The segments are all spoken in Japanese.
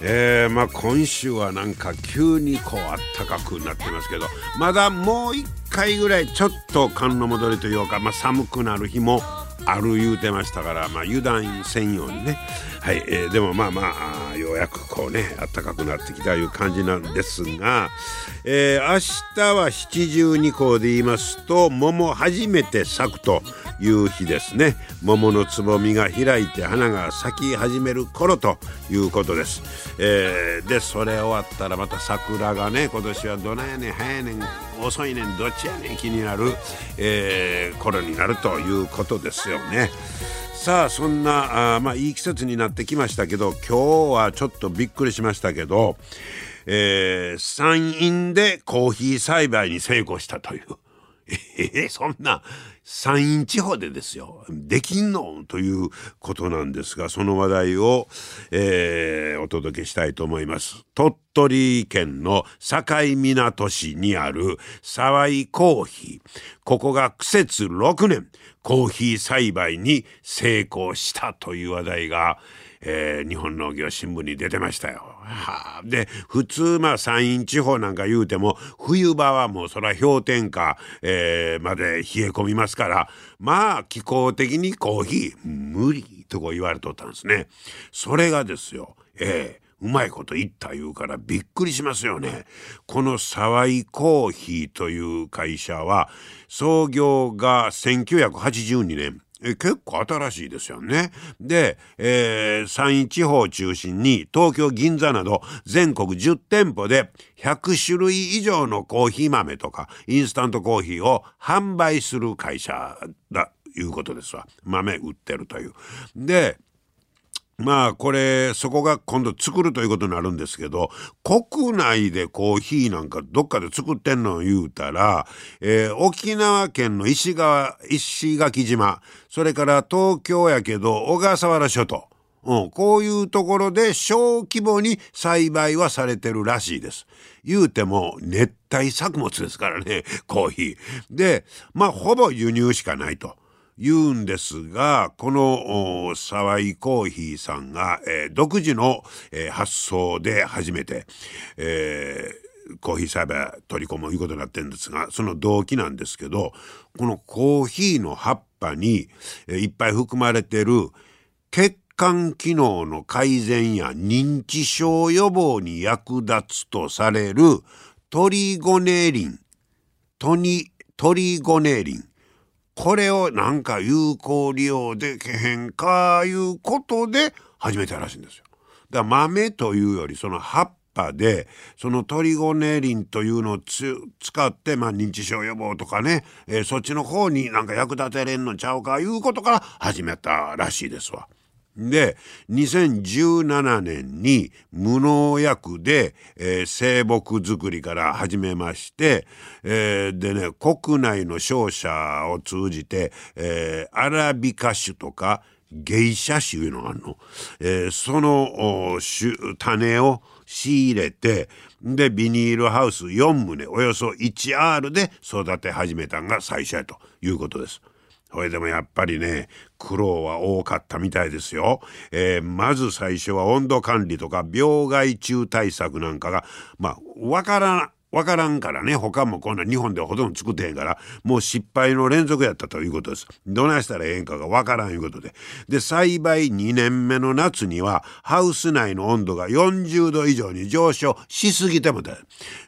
えー、まあ今週はなんか急にこうあったかくなってますけどまだもう一回ぐらいちょっと寒の戻りというか、まあ、寒くなる日もある言うてましたから、まあ、油断せんようにね。はい、えー、でもまあまあようやくこうね暖かくなってきたいう感じなんですが、えー、明日は七十二候で言いますと桃初めて咲くという日ですね。桃のつぼみが開いて花が咲き始める頃ということです、えー、でそれ終わったらまた桜がね今年はどないやねん早やねん。遅いねんどっちやねん気になる、えー、頃になるということですよねさあそんなあまあいい季節になってきましたけど今日はちょっとびっくりしましたけど、えー、山陰でコーヒー栽培に成功したという。えー、そんな山陰地方でですよ。できんの？ということなんですがその話題を、えー、お届けしたいと思います。鳥取県の境港市にある沢井コーヒー。ここが苦節6年。コーヒー栽培に成功したという話題がえー、日本農業新聞に出てましたよ。はあ、で普通まあ山陰地方なんか言うても冬場はもうそら氷点下、えー、まで冷え込みますからまあ気候的にコーヒー無理とこ言われとったんですね。それがですよ、えーうまいこと言った言うからびっくりしますよね。この沢井コーヒーという会社は創業が1982年え結構新しいですよね。で、えー、山陰地方を中心に東京銀座など全国10店舗で100種類以上のコーヒー豆とかインスタントコーヒーを販売する会社だいうことですわ。豆売ってるという。で、まあこれそこが今度作るということになるんですけど国内でコーヒーなんかどっかで作ってんのを言うたら、えー、沖縄県の石川石垣島それから東京やけど小笠原諸島、うん、こういうところで小規模に栽培はされてるらしいです。言うても熱帯作物ですからねコーヒー。でまあほぼ輸入しかないと。言うんですがこの沢井コーヒーさんが、えー、独自の、えー、発想で初めて、えー、コーヒー栽培取り込むということになってるんですがその動機なんですけどこのコーヒーの葉っぱに、えー、いっぱい含まれてる血管機能の改善や認知症予防に役立つとされるトリゴネリン。トニトリゴネリン。これをなんか有効利用でけへんかいうことで始めたらしいんですよ。だから豆というよりその葉っぱでそのトリゴネリンというのを使って、まあ、認知症予防とかね、えー、そっちの方になんか役立てれんのちゃうかいうことから始めたらしいですわ。で2017年に無農薬で、えー、生木作りから始めまして、えー、でね国内の商社を通じて、えー、アラビカ種とか芸者種いうのがあるの、えー、その種を仕入れてでビニールハウス4棟およそ 1R で育て始めたんが最初やということです。それでもやっぱりね苦労は多かったみたいですよ。えー、まず最初は温度管理とか病害虫対策なんかがまあわからわからんからね他もこんな日本ではほとんど作ってへんからもう失敗の連続やったということです。どないしたらええんかがわからんいうことで。で栽培2年目の夏にはハウス内の温度が40度以上に上昇しすぎてもだ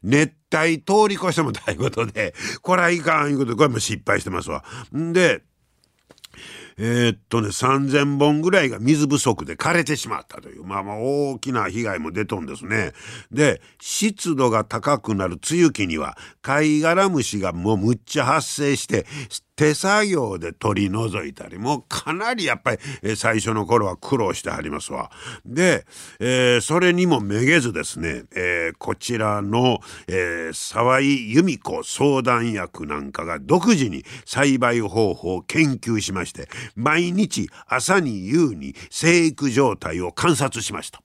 熱帯通り越してもということでこれはいかんいうことでこれも失敗してますわ。んでえー、っとね3,000本ぐらいが水不足で枯れてしまったというまあまあ大きな被害も出とんですね。で湿度が高くなる梅雨期には貝殻虫がもうむっちゃ発生して手作業で取り除いたりもうかなりやっぱり最初の頃は苦労してはりますわ。で、えー、それにもめげずですね、えー、こちらの、えー、沢井由美子相談役なんかが独自に栽培方法を研究しまして毎日朝に夕に生育状態を観察しました。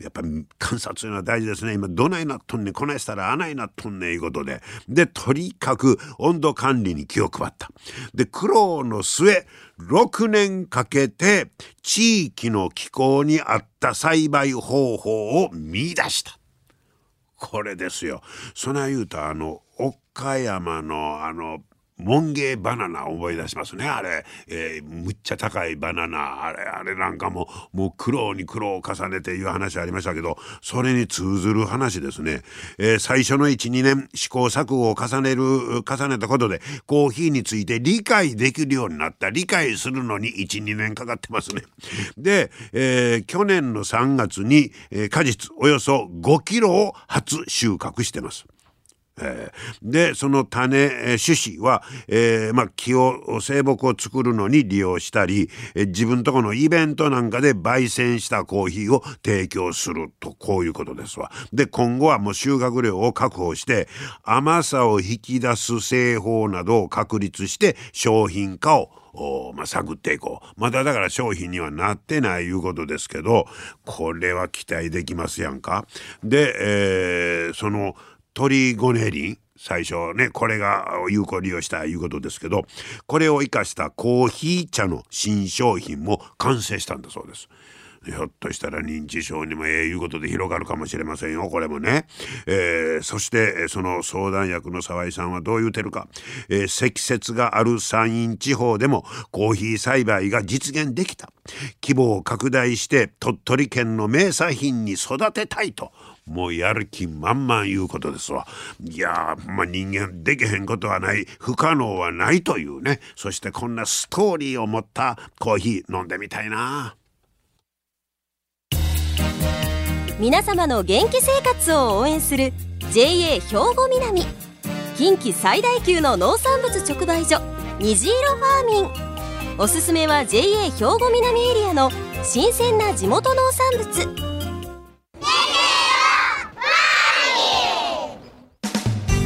やっぱり観察というのは大事ですね。今どないなっとんねんこないしたらあないなっとんねんいうことで。でとにかく温度管理に気を配った。で苦労の末6年かけて地域の気候に合った栽培方法を見出した。これですよ。そない言うとあの岡山のあのモンゲーバナナ思い出しますね。あれ、えー、むっちゃ高いバナナ。あれあれなんかももう苦労に苦労を重ねていう話ありましたけどそれに通ずる話ですね、えー、最初の12年試行錯誤を重ねる重ねたことでコーヒーについて理解できるようになった。理解するのに12年かかってますね。で、えー、去年の3月に、え果実およそ5キロを初収穫してます。えー、でその種、種子は、えーまあ、木を生木を作るのに利用したり、え、自分とこのイベントなんかで焙煎したコーヒーを提供するとこういうことですわ。で今後はもう収穫量を確保して甘さを引き出す製法などを確立して商品化をまあ、探っていこうまだだから商品にはなってないいうことですけどこれは期待できますやんか。で、えー、そのトリゴネリン最初ねこれが有効利用したいうことですけどこれを生かしたコーヒー茶の新商品も完成したんだそうです。ひょっとしたら認知症にもええいうことで広がるかもしれませんよこれもね、えー、そしてその相談役の沢井さんはどう言うてるか、えー、積雪がある山陰地方でもコーヒー栽培が実現できた規模を拡大して鳥取県の名産品に育てたいともうやる気満々いうことですわ。いやまあ、人間できへんことはない。不可能はないというね。そしてこんなストーリーを持ったコーヒー飲んでみたいな。皆様の元気生活を応援する JA 兵庫南。近畿最大級の農産物直売所虹色ファーミン。おすすめは JA 兵庫南エリアの新鮮な地元農産物。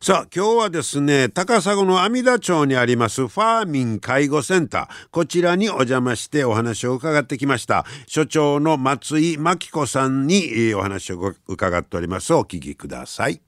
さあ今日はですね高砂の阿弥陀町にありますファーミン介護センター。こちらにお邪魔してお話を伺ってきました。所長の松井真紀子さんにお話を伺っております。お聞きください。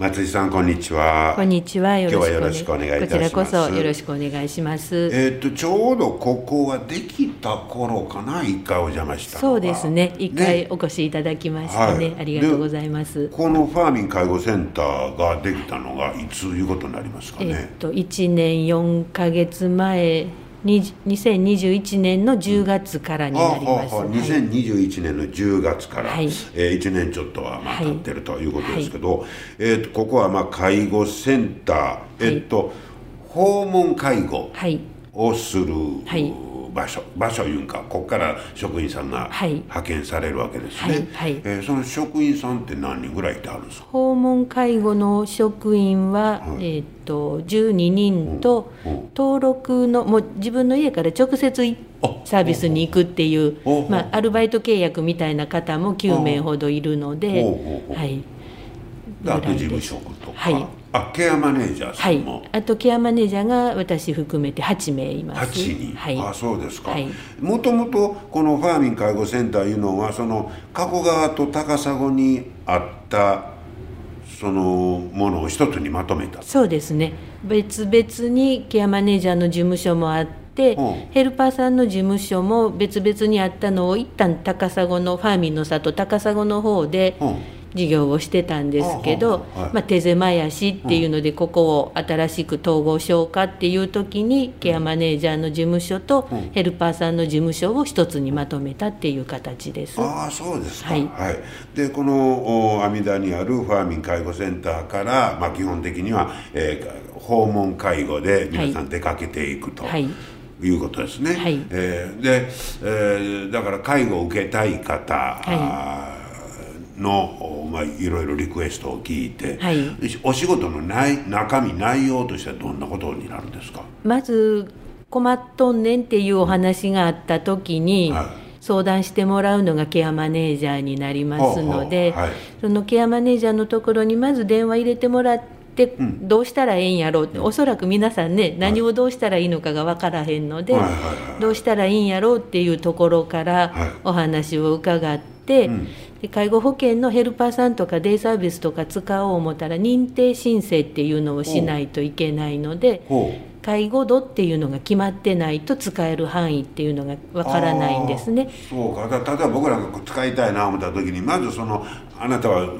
松井さんこんにちは。こんにちは。今日はよろしくお願いいたします。こちらこそよろしくお願いします。えっ、とちょうどここができた頃かな一回お邪魔したそうですね。一回お越しいただきましたね、はい、ありがとうございます。このファーミン介護センターができたのがいついうことになりますかね？えっ、と1年4か月前2021年の10月からになります、はあはあ、2021年の10月から、はい、えー、1年ちょっとはまあ経ってるということですけど、はい、えーと、ここはまあ介護センター、えーと訪問介護をする、はい場所場所いうんかここから職員さんが派遣されるわけですね、はいはい、えー、その職員さんって何人ぐらいいてあるんですか？訪問介護の職員は、はい、えーと、と12人と、登録のもう自分の家から直接サービスに行くっていう、まあ、アルバイト契約みたいな方も9名ほどいるので、はい、あと事務職とか、はいあケアマネージャーさんも、はい、あとケアマネージャーが私含めて8名います。8人、はい、あそうですか、もともとこのファーミン介護センターいうのはその加古川と高砂にあったそのものを一つにまとめた。そうですね。別々にケアマネージャーの事務所もあって、う。ん、ヘルパーさんの事務所も別々にあったのを一旦高砂のファーミンの里高砂の方で、う。ん事業をしてたんですけど、まあ、手狭やしっていうので、ここを新しく統合しようかっていう時にケアマネージャーの事務所とうん。ヘルパーさんの事務所を一つにまとめたっていう形です。ああそうですか、はい。でこのお阿弥陀にあるファーミン介護センターから、まあ、基本的には、えー訪問介護で皆さん出かけていくと。はい。いうことですね、はい。えーで、えーだから介護を受けたい方、あーの、おまあ、いろいろリクエストを聞いて、はい。お仕事の内中身内容としてはどんなことになるんですか？まず困っとんねんっていうお話があった時に、はい。相談してもらうのがケアマネージャーになりますので、はい。そのケアマネージャーのところにまず電話入れてもらって、どうしたらええんやろうっておそらく皆さんね何をどうしたらいいのかが分からへんので、どうしたらいいんやろうっていうところからはい。お話を伺って、んで介護保険のヘルパーさんとかデイサービスとか使おう思ったら認定申請っていうのをしないといけないので。介護度っていうのが決まってないと使える範囲っていうのがわからないんですね。そうか。だ例えば僕らが使いたいな思った時にまずそのあなたは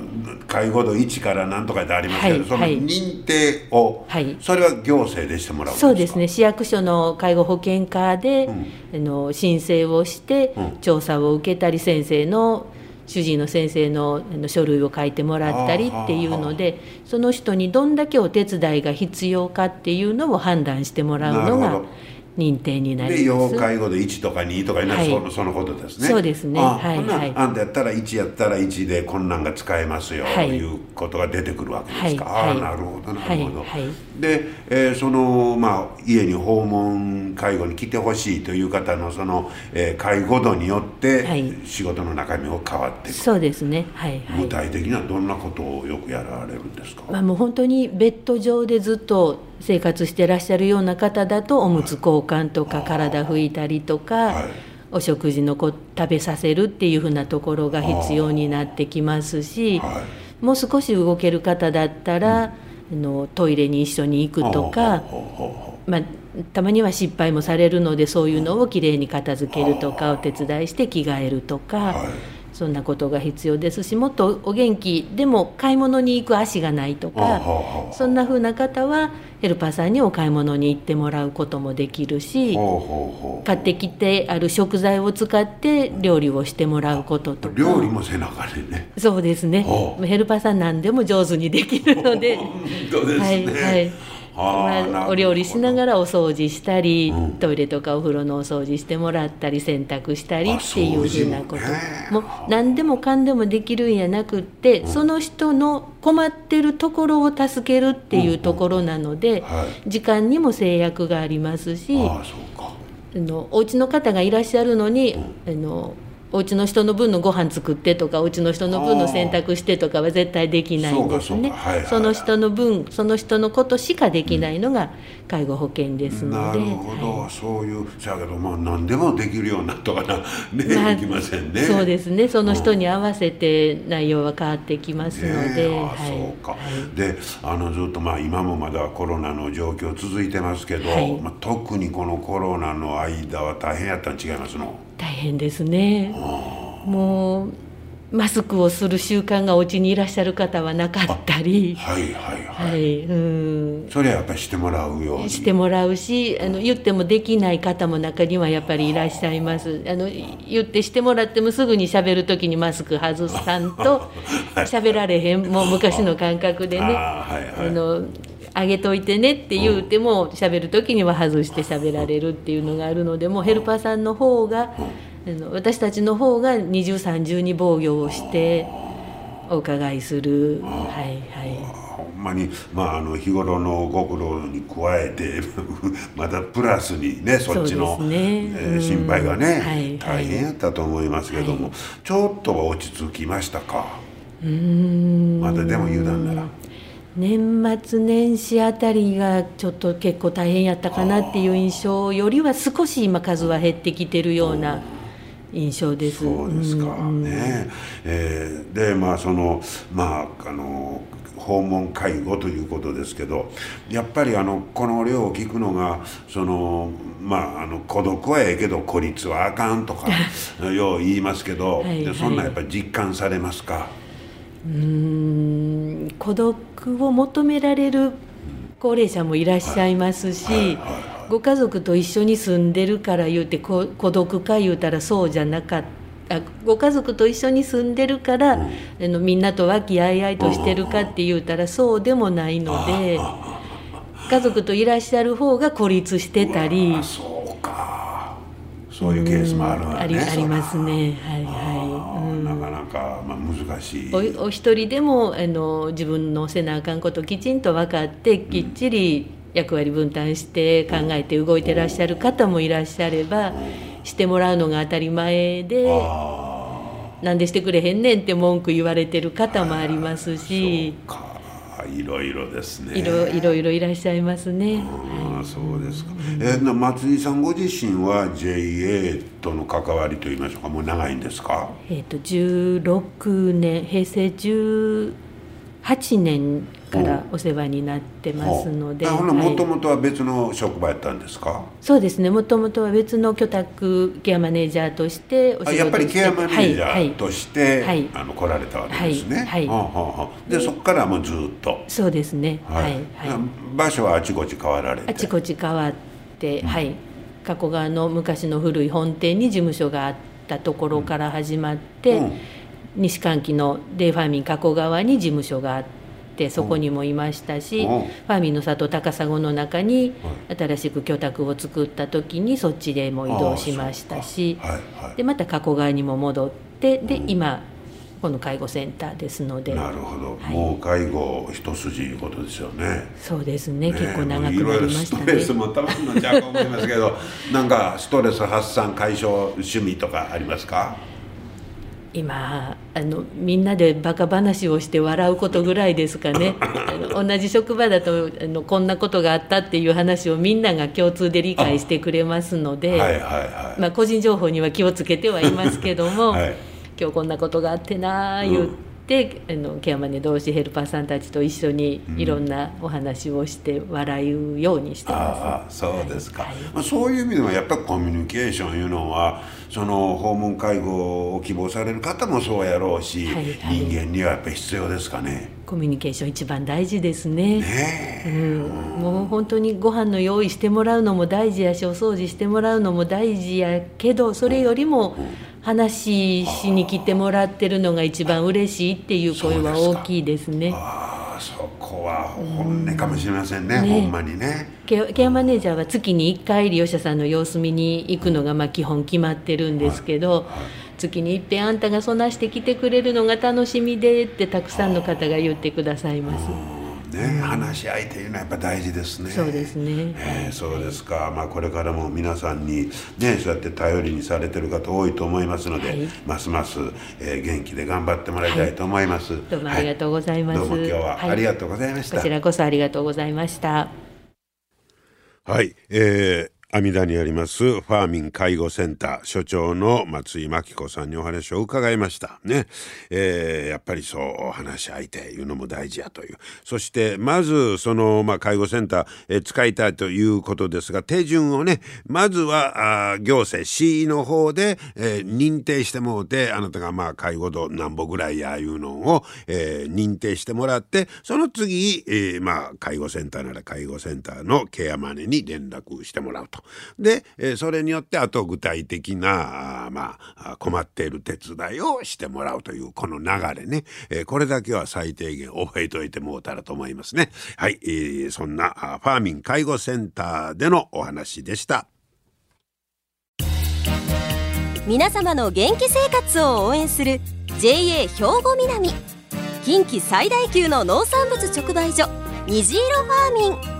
介護度1から何とかってありますけど、そのはい。はい認定を、はい。それは行政でしてもらうそうですね。市役所の介護保険課で、うん。あの申請をして、うん。調査を受けたり先生の主治医の先生の書類を書いてもらったりっていうのでその人にどんだけお手伝いが必要かっていうのを判断してもらうのが認定になでります。要介護で1とか2とかになる、はい。そのそのことですね。そうですね。あはいはい。あんたやったら1やったら1でこんなんが使えますよ、はい。いうことが出てくるわけですか、はいはい。ああなるほどなるほど、で、えーそのまあ家に訪問介護に来てほしいという方のその、えー介護度によって、はい。仕事の中身を変わっていくそうですね。はいはい。具体的にはどんなことをよくやられるんですか、まあ、もう本当にベッド上でずっと生活してらっしゃるような方だとおむつ交換とか体拭いたりとか、はい。お食事のこ食べさせるっていうふうなところが必要になってきますし、はもう少し動ける方だったら、あのトイレに一緒に行くとか、まあ、たまには失敗もされるのでそういうのをきれいに片付けるとかお手伝いして着替えるとか。はいそんなことが必要ですしもっとお元気でも買い物に行く足がないとかそんな風な方はヘルパーさんにお買い物に行ってもらうこともできるし買ってきてある食材を使って料理をしてもらうこととか。料理もせなあかんね。そうですね。ヘルパーさん何でも上手にできるので。本当ですね、はいはいお料理しながららお掃除したり、うん。トイレとかお風呂のお掃除してもらったり洗濯したりあっていうふうなこと。ね。もう何でもかんでもできるんやなくって、その人の困ってるところを助けるっていうところなので、はい。時間にも制約がありますしあのお家の方がいらっしゃるのに、あのお家の人の分のご飯作ってとかお家の人の分の洗濯してとかは絶対できないんですね。その人の分その人のことしかできないのが介護保険ですので、なるほど、はい。そういうせやけどまあ何でもできるようになとかな。ね、まあいきませんね。そうですね。その人に合わせて内容は変わってきますので、ねえあはい。そうか、はい。であのずっとまあ今もまだコロナの状況続いてますけど、はい。まあ、特にこのコロナの間は大変やったん違いますの？大変ですね。もうマスクをする習慣がお家にいらっしゃる方はなかったり。はいはいはい、はいうん。それはやっぱりしてもらうように。してもらうしあの言ってもできない方も中にはやっぱりいらっしゃいます。あの言ってしてもらってもすぐに喋る時にマスク外さんと 喋られへんもう昔の感覚でね。あーはいはい。あのあげといてねって言うても喋る時には外して喋られるっていうのがあるのでもうヘルパーさんの方があの私たちの方が二重三重に防御をしてお伺いする。はいはい。ほんまに、まあ、あの日頃のご苦労に加えて またプラスにねそっちの、ね。えーうん。心配がね、はい。大変やったと思いますけども、はい。ちょっとは落ち着きましたか？うーん。まだでも油断なら年末年始あたりがちょっと結構大変やったかなっていう印象よりは少し今数は減ってきてるような印象です。そうですか、んんね。えーでまあそのまああの訪問介護ということですけどやっぱりあのこの量を聞くのがそのまああの孤独はええけど孤立はあかんとか よう言いますけど、はい。でそんなんやっぱり実感されますか、うん。孤独を求められる高齢者もいらっしゃいますし、ご家族と一緒に住んでるから言うて孤独か言うたらそうじゃなかった。ご家族と一緒に住んでるから、うん、あのみんなと和気あいあいとしてるかって言うたらそうでもないので家族といらっしゃる方が孤立してたり。そういうケースもあるわね、ありありますね。はいはい、うん、なかなか、まあ、難しい。おお一人でもあの自分のせなあかんこときちんと分かってきっちり役割分担して考えて動いてらっしゃる方もいらっしゃればしてもらうのが当たり前でなんでしてくれへんねんって文句言われてる方もありますし。いろいろですね。いろいろいろいらっしゃいますねあそうですか、えー、松井さんご自身は JA との関わりといいましょうか。もう長いんですか？えっ、と16年平成10 8年からお世話になってますのでもともとは別の職場やったんですか？そうですね。もともとは別の居宅ケアマネージャーとしてお仕事やっぱりケアマネージャーとして、はい、あの来られたわけですね。はい、はい、でそこからもうずっと。そうですね。はい、はい、場所はあちこち変わられて。あちこち変わって、うん、はい。加古川の昔の古い本店に事務所があったところから始まって、うん西関木のデイファーミン加古川に事務所があってそこにもいましたし、ファーミンの里高砂の中に新しく居宅を作った時にそっちでも移動しましたし、でまた加古川にも戻ってで今この介護センターですので。なるほど、はい、もう介護一筋いうことですよね。そうですね、ね、結構長くなりましたね。ストレスもたまんのちゃうと思いますけど なんかストレス発散解消趣味とかありますか？今あのみんなでバカ話をして笑うことぐらいですかね。あの同じ職場だとあのこんなことがあったっていう話をみんなが共通で理解してくれますので、はいはいはい、まあ、個人情報には気をつけてはいますけども、はい、今日こんなことがあってなあ言って。うんであのケアマネ同士ヘルパーさんたちと一緒にいろんなお話をして笑うようにしてます、うん、あそうですか、はい、まあ、そういう意味ではやっぱりコミュニケーションいうのはその訪問介護を希望される方もそうやろうし、はいはい、人間にはやっぱり必要ですかねコミュニケーション一番大事ですね。ね、うん、もう本当にご飯の用意してもらうのも大事やしお掃除してもらうのも大事やけどそれよりも、うん話しに来てもらってるのが一番嬉しいっていう声は大きいですね。ああそこは本音かもしれませんね、うん、ねほんまにね。ケケアマネージャーは月に1回利用者さんの様子見に行くのがまあ基本決まってるんですけど、はいはい、月にいっぺんあんたがそなしてきてくれるのが楽しみでってたくさんの方が言ってくださいます。ね、話し合いというのはやっぱ大事ですね。そうですね。えー、そうですか。まあこれからも皆さんにねそうやって頼りにされてる方多いと思いますので、はい、ますます、えー、元気で頑張ってもらいたいと思います。はい、どうもありがとうございます。どうも今日はありがとうございました。こちらこそありがとうございました。はい、えー阿弥陀にありますファーミン介護センター所長の松井真紀子さんにお話を伺いました。ね、えー、やっぱりそう話し相手いうのも大事やという。そしてまずその、まあ、介護センター、えー、使いたいということですが手順をねまずはあ行政市の方で、えー、認定してもうてあなたがまあ介護度何歩ぐらいやいうのを、えー、認定してもらってその次、えー、まあ介護センターなら介護センターのケアマネに連絡してもらうと。で、えそれによってあと具体的なあまあ困っている手伝いをしてもらうというこの流れね、えこれだけは最低限覚えておいてもうたらと思いますね。はい、えー、そんなファーミン介護センターでのお話でした。皆様の元気生活を応援する JA 兵庫南近畿最大級の農産物直売所虹色ファーミン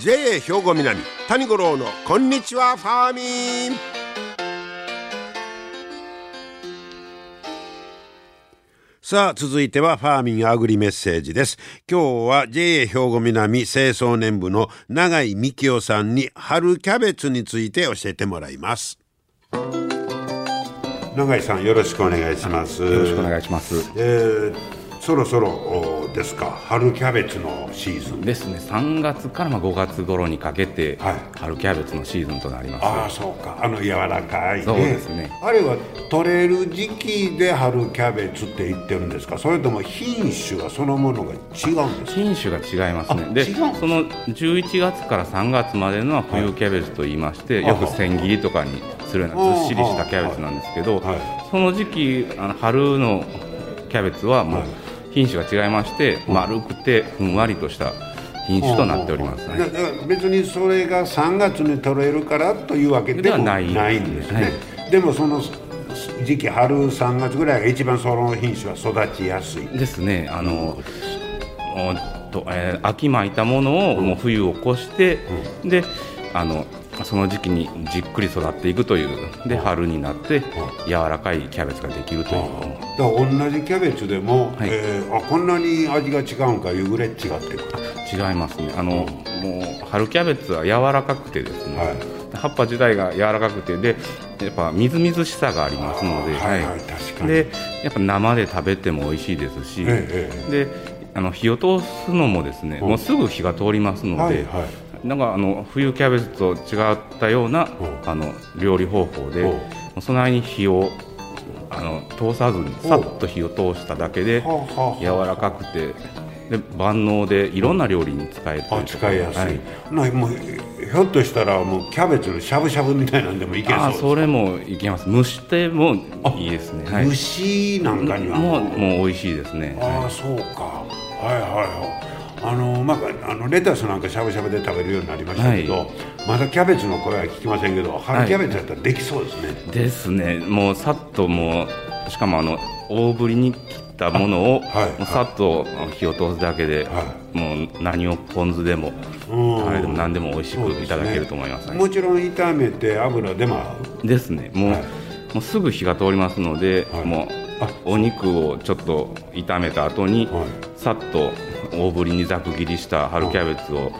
JA 兵庫南谷五郎のこんにちはファーミン。さあ続いてはファーミンアグリメッセージです。今日は JA 兵庫南清掃年部の永井幹夫さんに春キャベツについて教えてもらいます。永井さんよろしくお願いします。よろしくお願いします。えーそろそろですか？春キャベツのシーズン。ですね。3月からまあ5月頃にかけて、はい。春キャベツのシーズンとなります。ああそうか。あの柔らかいね。そうですね。あれは取れる時期で春キャベツって言ってるんですか？それとも品種はそのものが違うんですか？品種が違いますね。でその11月から3月までのは冬キャベツと言いまして、よく千切りとかにするようなずっしりしたキャベツなんですけど、はい。その時期あの春のキャベツはもうはい品種が違いまして、丸くてふんわりとした品種となっております、だだから別にそれが3月に取れるからというわけではないんですね、はでもその時期春3月ぐらいが一番その品種は育ちやすい。ですね。あの、おっとえー秋まいたものをもう冬を越して、であのその時期にじっくり育っていくというで春になって柔らかいキャベツができるという。だ同じキャベツでも、はい。えーあこんなに味が違うんかいうぐらい違ってくる。違いますね。あの、もう春キャベツは柔らかくてですね、はい。葉っぱ自体が柔らかくてでやっぱみずみずしさがありますので、はいはい確かに。でやっぱ生で食べても美味しいですし、ええ。であの火を通すのもですね、うん。もうすぐ火が通りますので、はいはいなんかあの冬キャベツと違ったような、んあの料理方法で、その間に火をあの通さずにさっと火を通しただけで、柔らかくてで万能でいろんな料理に使えてあ使いやすい、はい。なもうひょっとしたらもうキャベツのしゃぶしゃぶみたいなんでもいけそうあですそれもいけます。蒸してもいいですね、はい、蒸しなんかにはもう。もう美味しいですね、ああそうか。はいはいはいあのまあ、あのレタスなんかしゃぶしゃぶで食べるようになりましたけど、はまだキャベツの声は聞きませんけど春キャベツやったらできそうですね、ですね。もうさっともうしかもあの大ぶりに切ったものを、はい。さっと火を通すだけで、はもう何をポン酢でもうん。あれでも何でも美味しくいただけると思います。はいもちろん炒めて油でも。合うですね。もう,、はい。もうすぐ火が通りますので、はい。もう。お肉をちょっと炒めた後に、はい。さっと大ぶりにざく切りした春キャベツを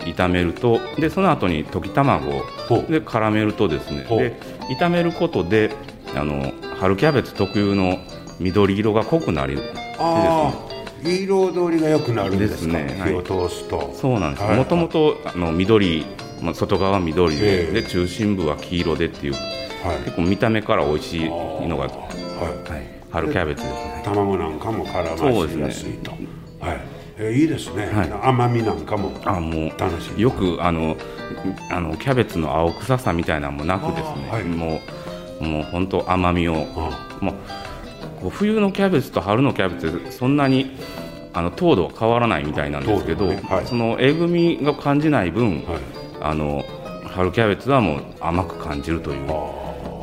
炒めるとでその後に溶き卵をで絡めるとですねで炒めることであの春キャベツ特有の緑色が濃くなりでですね。彩りが良くなるんですね。はい。火を通すと、そうなんです。はい。もともとあの緑、まあ、外側は緑で,、ええ。で中心部は黄色でっていうはい。結構見た目から美味しいのが、ははい。い、春キャベツですね。卵なんかも絡ましやすいと、はいえーいいですね、はい。甘みなんかもあもう楽しみ。よくあのあのキャベツの青臭さみたいなのもなくですね、はい。もうもう本当甘みを。あもう冬のキャベツと春のキャベツそんなにあの糖度は変わらないみたいなんですけど、ね。はい。そのえぐみが感じない分、はい。あの春キャベツはもう甘く感じるという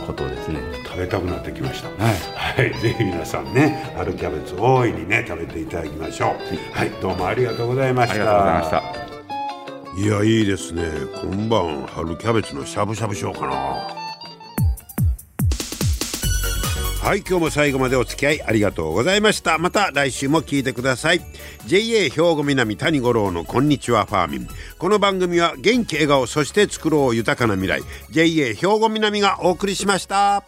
ことですね。食べたくなってきました。はい。はい、ぜひ皆さんね春キャベツ大いにね食べていただきましょう。はい。どうもありがとうございました。ありがとうございました。いやいいですね。今晩春キャベツのしゃぶしゃぶしようかなはい今日も最後までお付き合いありがとうございました。また来週も聞いてください。JA 兵庫南谷五郎のこんにちはファーミン。この番組は元気笑顔そして作ろう豊かな未来。JA 兵庫南がお送りしました。